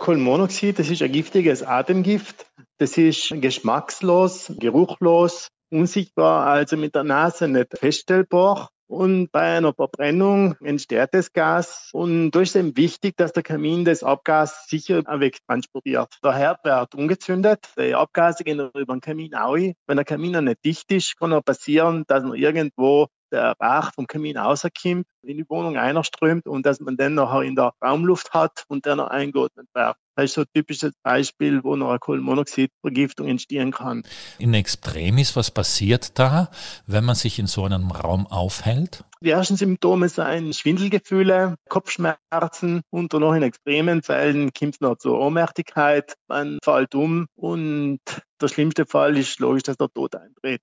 Kohlenmonoxid, das ist ein giftiges Atemgift. Das ist geschmackslos, geruchlos, unsichtbar, also mit der Nase nicht feststellbar. Und bei einer Verbrennung entsteht das Gas. Und da ist wichtig, dass der Kamin das Abgas sicher wegtransportiert. Der Herd wird ungezündet, die Abgase gehen über den Kamin auch. Wenn der Kamin noch nicht dicht ist, kann auch passieren, dass man irgendwo der Rauch vom Kamin rauskommt, in die Wohnung einströmt und dass man dann nachher in der Raumluft hat und dann noch eingeatmet wird. Das ist so ein typisches Beispiel, wo noch eine Kohlenmonoxidvergiftung entstehen kann. In Extremis, was passiert da, wenn man sich in so einem Raum aufhält? Die ersten Symptome sind Schwindelgefühle, Kopfschmerzen und noch in extremen Fällen kommt es noch zur Ohnmächtigkeit, man fällt um und der schlimmste Fall ist logisch, dass der Tod eintritt.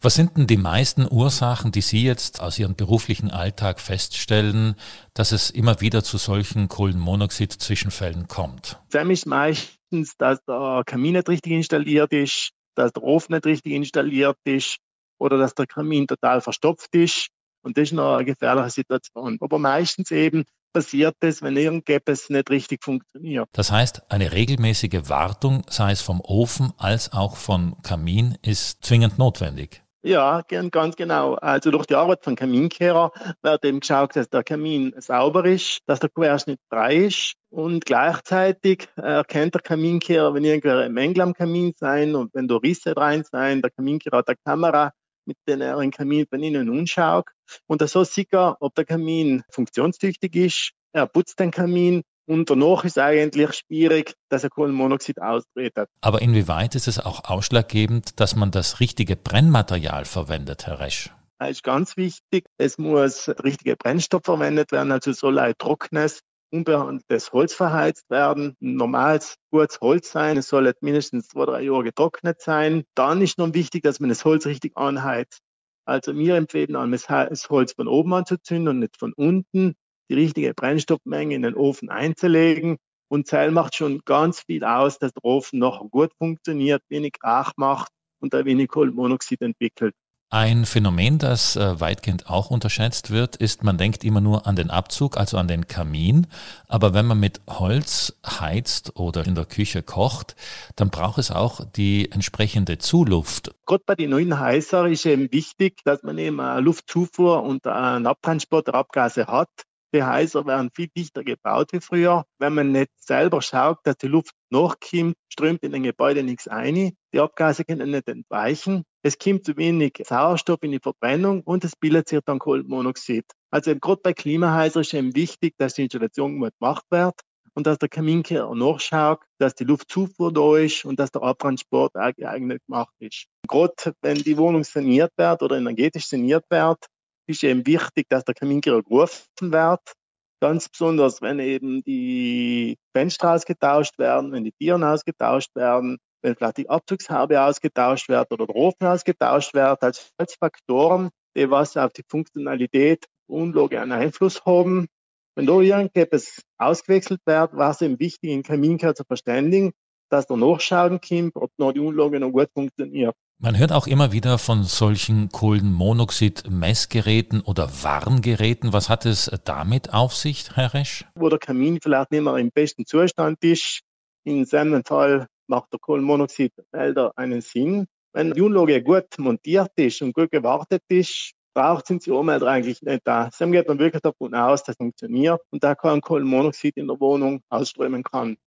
Was sind denn die meisten Ursachen, die Sie jetzt aus Ihrem beruflichen Alltag feststellen, dass es immer wieder zu solchen Kohlenmonoxid-Zwischenfällen kommt? Das ist meistens, dass der Kamin nicht richtig installiert ist, dass der Ofen nicht richtig installiert ist oder dass der Kamin total verstopft ist und das ist noch eine gefährliche Situation. Aber meistens eben passiert das, wenn irgendetwas nicht richtig funktioniert. Das heißt, eine regelmäßige Wartung, sei es vom Ofen als auch vom Kamin, ist zwingend notwendig. Ja, ganz genau. Also durch die Arbeit von Kaminkehrer wird eben geschaut, dass der Kamin sauber ist, dass der Querschnitt frei ist und gleichzeitig erkennt der Kaminkehrer, wenn irgendwelche Mängel am Kamin sein und wenn da Risse rein sein, der Kaminkehrer hat eine Kamera, mit denen er den Kamin von innen anschaut. Und so sieht er, ob der Kamin funktionstüchtig ist. Er putzt den Kamin und danach ist eigentlich schwierig, dass er Kohlenmonoxid austritt. Aber inwieweit ist es auch ausschlaggebend, dass man das richtige Brennmaterial verwendet, Herr Resch? Das ist ganz wichtig. Es muss der richtige Brennstoff verwendet werden, also soll ein trockenes, unbehandeltes Holz verheizt werden. Normales, gutes Holz sein. Es soll mindestens zwei, drei Jahre getrocknet sein. Dann ist noch wichtig, dass man das Holz richtig anheizt. Also wir empfehlen das Holz von oben anzuzünden und nicht von unten. Die richtige Brennstoffmenge in den Ofen einzulegen. Und Zell macht schon ganz viel aus, dass der Ofen noch gut funktioniert, wenig Rauch macht und ein wenig Kohlenmonoxid entwickelt. Ein Phänomen, das äh, weitgehend auch unterschätzt wird, ist, man denkt immer nur an den Abzug, also an den Kamin. Aber wenn man mit Holz heizt oder in der Küche kocht, dann braucht es auch die entsprechende Zuluft. Gerade bei den neuen Heißer ist eben wichtig, dass man eben eine Luftzufuhr und einen Abtransport der Abgase hat. Die Häuser werden viel dichter gebaut wie früher. Wenn man nicht selber schaut, dass die Luft nachkommt, strömt in den Gebäude nichts ein. Die Abgase können nicht entweichen. Es kommt zu wenig Sauerstoff in die Verbrennung und es bildet sich dann Kohlenmonoxid. Also gerade bei Klimahäusern ist eben wichtig, dass die Installation gut gemacht wird und dass der Kaminkehrer nachschaut, dass die Luftzufuhr da ist und dass der Abtransport auch geeignet gemacht ist. Gerade wenn die Wohnung saniert wird oder energetisch saniert wird, ist eben wichtig, dass der Kaminkehrer gerufen wird. Ganz besonders, wenn eben die Fenster ausgetauscht werden, wenn die Tieren ausgetauscht werden, wenn vielleicht die Abzugshaube ausgetauscht wird oder der Ofen ausgetauscht wird, als, als Faktoren, die was auf die Funktionalität Unlage einen Einfluss haben. Wenn da irgendetwas ausgewechselt wird, war es eben wichtig, den Kaminkehrer zu verständigen, dass der nachschauen kommt, ob noch die Unlage noch gut funktioniert. Man hört auch immer wieder von solchen Kohlenmonoxid-Messgeräten oder Warngeräten. Was hat es damit auf sich, Herr Resch? Wo der Kamin vielleicht nicht mehr im besten Zustand ist. In seinem Fall macht der Kohlenmonoxidmelder einen Sinn. Wenn die Unlage gut montiert ist und gut gewartet ist, braucht sind die Ummelder eigentlich nicht da. Dann geht man wirklich davon aus, dass es funktioniert und da kein Kohlenmonoxid in der Wohnung ausströmen kann.